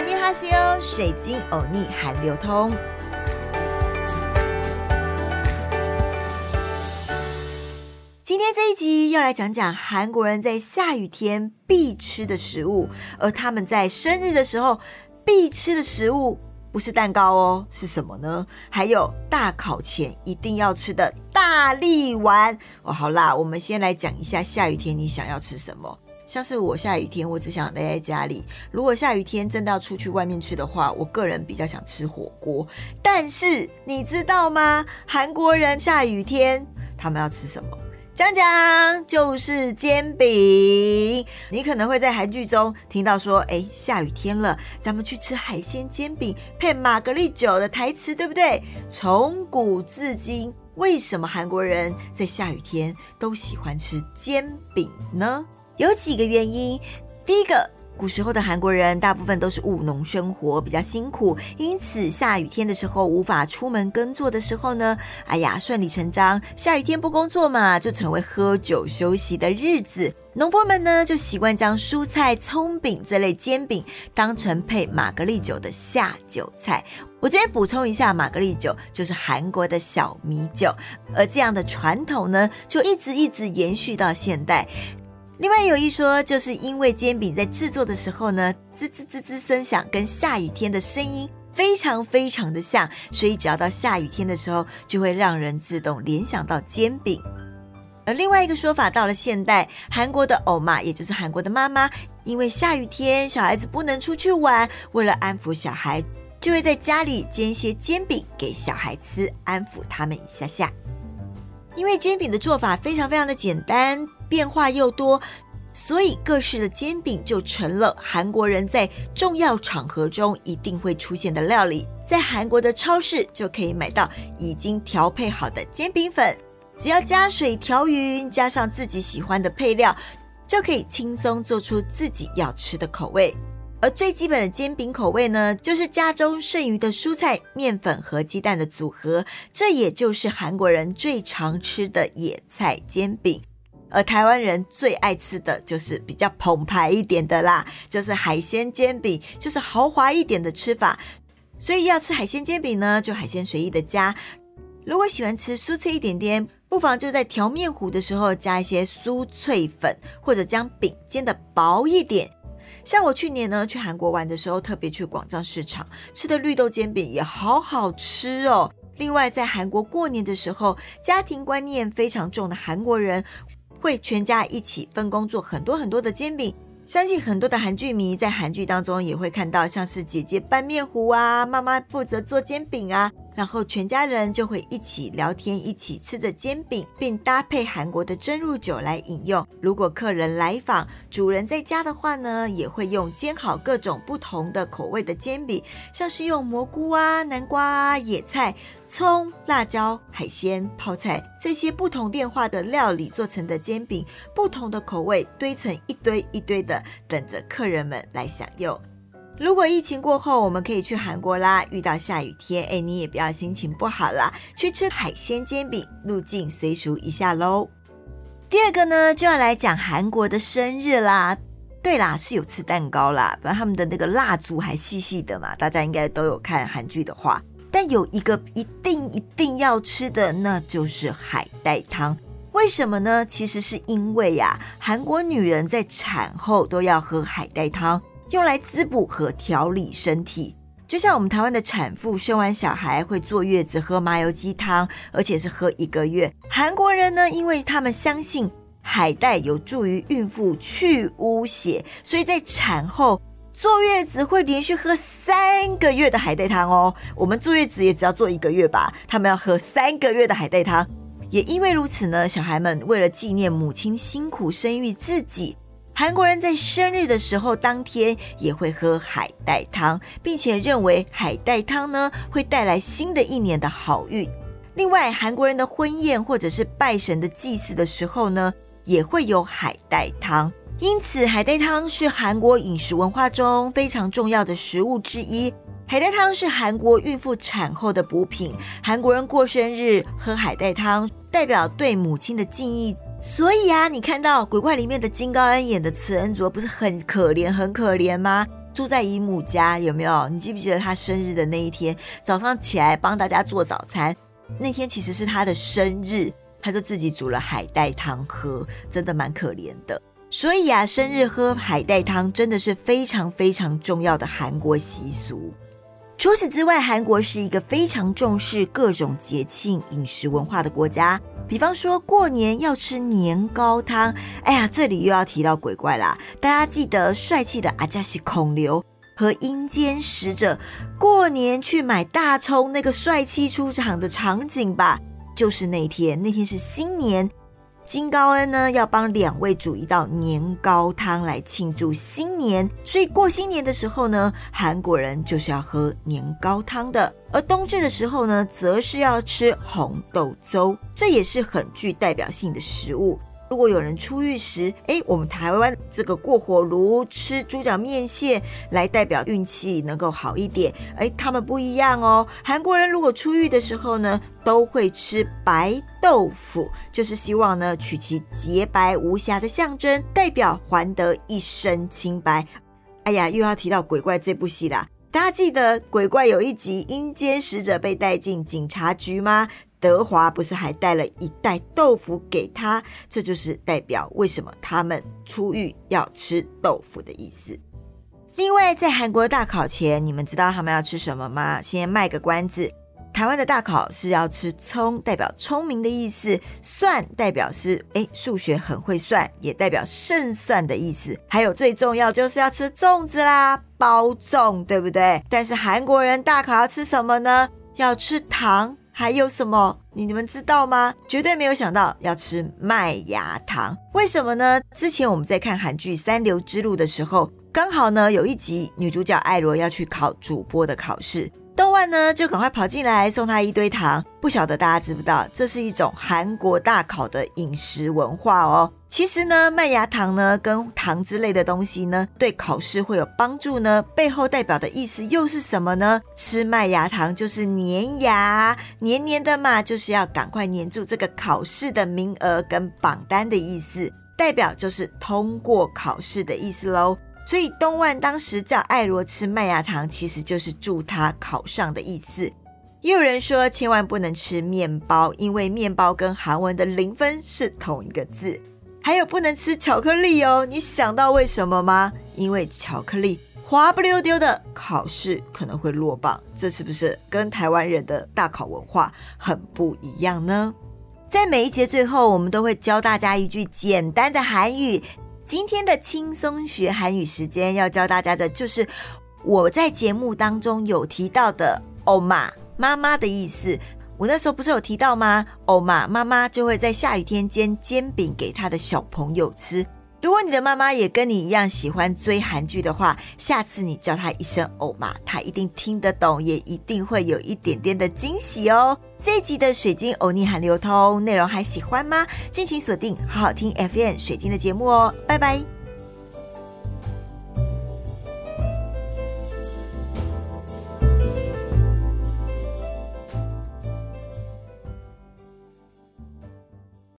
阿尼哈西欧，水晶欧尼韩流通。今天这一集要来讲讲韩国人在下雨天必吃的食物，而他们在生日的时候必吃的食物不是蛋糕哦，是什么呢？还有大考前一定要吃的大力丸哦。好啦，我们先来讲一下下雨天你想要吃什么。像是我下雨天，我只想待在家里。如果下雨天真的要出去外面吃的话，我个人比较想吃火锅。但是你知道吗？韩国人下雨天他们要吃什么？讲讲就是煎饼。你可能会在韩剧中听到说：“哎，下雨天了，咱们去吃海鲜煎饼配玛格丽酒的台词，对不对？”从古至今，为什么韩国人在下雨天都喜欢吃煎饼呢？有几个原因，第一个，古时候的韩国人大部分都是务农生活，比较辛苦，因此下雨天的时候无法出门耕作的时候呢，哎呀，顺理成章，下雨天不工作嘛，就成为喝酒休息的日子。农夫们呢就习惯将蔬菜、葱饼这类煎饼当成配玛格丽酒的下酒菜。我这边补充一下，玛格丽酒就是韩国的小米酒，而这样的传统呢，就一直一直延续到现代。另外有一说，就是因为煎饼在制作的时候呢，滋滋滋滋声响跟下雨天的声音非常非常的像，所以只要到下雨天的时候，就会让人自动联想到煎饼。而另外一个说法，到了现代，韩国的欧妈，也就是韩国的妈妈，因为下雨天小孩子不能出去玩，为了安抚小孩，就会在家里煎一些煎饼给小孩吃，安抚他们一下下。因为煎饼的做法非常非常的简单。变化又多，所以各式的煎饼就成了韩国人在重要场合中一定会出现的料理。在韩国的超市就可以买到已经调配好的煎饼粉，只要加水调匀，加上自己喜欢的配料，就可以轻松做出自己要吃的口味。而最基本的煎饼口味呢，就是家中剩余的蔬菜、面粉和鸡蛋的组合，这也就是韩国人最常吃的野菜煎饼。而台湾人最爱吃的就是比较澎湃一点的啦，就是海鲜煎饼，就是豪华一点的吃法。所以要吃海鲜煎饼呢，就海鲜随意的加。如果喜欢吃酥脆一点点，不妨就在调面糊的时候加一些酥脆粉，或者将饼煎的薄一点。像我去年呢去韩国玩的时候，特别去广藏市场吃的绿豆煎饼也好好吃哦。另外在韩国过年的时候，家庭观念非常重的韩国人。会全家一起分工做很多很多的煎饼，相信很多的韩剧迷在韩剧当中也会看到，像是姐姐拌面糊啊，妈妈负责做煎饼啊。然后全家人就会一起聊天，一起吃着煎饼，并搭配韩国的蒸入酒来饮用。如果客人来访，主人在家的话呢，也会用煎好各种不同的口味的煎饼，像是用蘑菇啊、南瓜啊、野菜、葱、辣椒、海鲜、泡菜这些不同变化的料理做成的煎饼，不同的口味堆成一堆一堆的，等着客人们来享用。如果疫情过后，我们可以去韩国啦。遇到下雨天，哎，你也不要心情不好啦，去吃海鲜煎饼，入境随俗一下喽。第二个呢，就要来讲韩国的生日啦。对啦，是有吃蛋糕啦，不然他们的那个蜡烛还细细的嘛，大家应该都有看韩剧的话。但有一个一定一定要吃的，那就是海带汤。为什么呢？其实是因为呀，韩国女人在产后都要喝海带汤。用来滋补和调理身体，就像我们台湾的产妇生完小孩会坐月子喝麻油鸡汤，而且是喝一个月。韩国人呢，因为他们相信海带有助于孕妇去污血，所以在产后坐月子会连续喝三个月的海带汤哦。我们坐月子也只要坐一个月吧，他们要喝三个月的海带汤。也因为如此呢，小孩们为了纪念母亲辛苦生育自己。韩国人在生日的时候当天也会喝海带汤，并且认为海带汤呢会带来新的一年的好运。另外，韩国人的婚宴或者是拜神的祭祀的时候呢，也会有海带汤。因此，海带汤是韩国饮食文化中非常重要的食物之一。海带汤是韩国孕妇产后的补品。韩国人过生日喝海带汤，代表对母亲的敬意。所以啊，你看到鬼怪里面的金高恩演的慈恩卓不是很可怜很可怜吗？住在姨母家，有没有？你记不记得他生日的那一天，早上起来帮大家做早餐，那天其实是他的生日，他就自己煮了海带汤喝，真的蛮可怜的。所以啊，生日喝海带汤真的是非常非常重要的韩国习俗。除此之外，韩国是一个非常重视各种节庆饮食文化的国家。比方说过年要吃年糕汤，哎呀，这里又要提到鬼怪啦！大家记得帅气的阿加西孔刘和阴间使者过年去买大葱那个帅气出场的场景吧？就是那天，那天是新年。金高恩呢要帮两位煮一道年糕汤来庆祝新年，所以过新年的时候呢，韩国人就是要喝年糕汤的；而冬至的时候呢，则是要吃红豆粥，这也是很具代表性的食物。如果有人出狱时，哎，我们台湾这个过火炉吃猪脚面线来代表运气能够好一点，哎，他们不一样哦。韩国人如果出狱的时候呢，都会吃白豆腐，就是希望呢取其洁白无瑕的象征，代表还得一身清白。哎呀，又要提到鬼怪这部戏啦，大家记得鬼怪有一集阴间使者被带进警察局吗？德华不是还带了一袋豆腐给他，这就是代表为什么他们出狱要吃豆腐的意思。另外，在韩国大考前，你们知道他们要吃什么吗？先卖个关子。台湾的大考是要吃葱，代表聪明的意思；蒜代表是哎数学很会算，也代表胜算的意思。还有最重要就是要吃粽子啦，包粽，对不对？但是韩国人大考要吃什么呢？要吃糖。还有什么？你你们知道吗？绝对没有想到要吃麦芽糖，为什么呢？之前我们在看韩剧《三流之路》的时候，刚好呢有一集女主角艾罗要去考主播的考试。东万呢，就赶快跑进来送他一堆糖。不晓得大家知不知道，这是一种韩国大考的饮食文化哦。其实呢，麦芽糖呢跟糖之类的东西呢，对考试会有帮助呢。背后代表的意思又是什么呢？吃麦芽糖就是粘牙，黏黏的嘛，就是要赶快黏住这个考试的名额跟榜单的意思，代表就是通过考试的意思喽。所以东万当时叫艾罗吃麦芽糖，其实就是祝他考上的意思。也有人说，千万不能吃面包，因为面包跟韩文的零分是同一个字。还有不能吃巧克力哦，你想到为什么吗？因为巧克力滑不溜丢的，考试可能会落榜。这是不是跟台湾人的大考文化很不一样呢？在每一节最后，我们都会教大家一句简单的韩语。今天的轻松学韩语时间要教大家的就是我在节目当中有提到的“欧妈”妈妈的意思。我那时候不是有提到吗？“欧妈”妈妈就会在下雨天煎煎饼给她的小朋友吃。如果你的妈妈也跟你一样喜欢追韩剧的话，下次你叫她一声“欧妈”，她一定听得懂，也一定会有一点点的惊喜哦。这一集的水晶欧尼韩流通内容还喜欢吗？敬请锁定好好听 FM 水晶的节目哦，拜拜。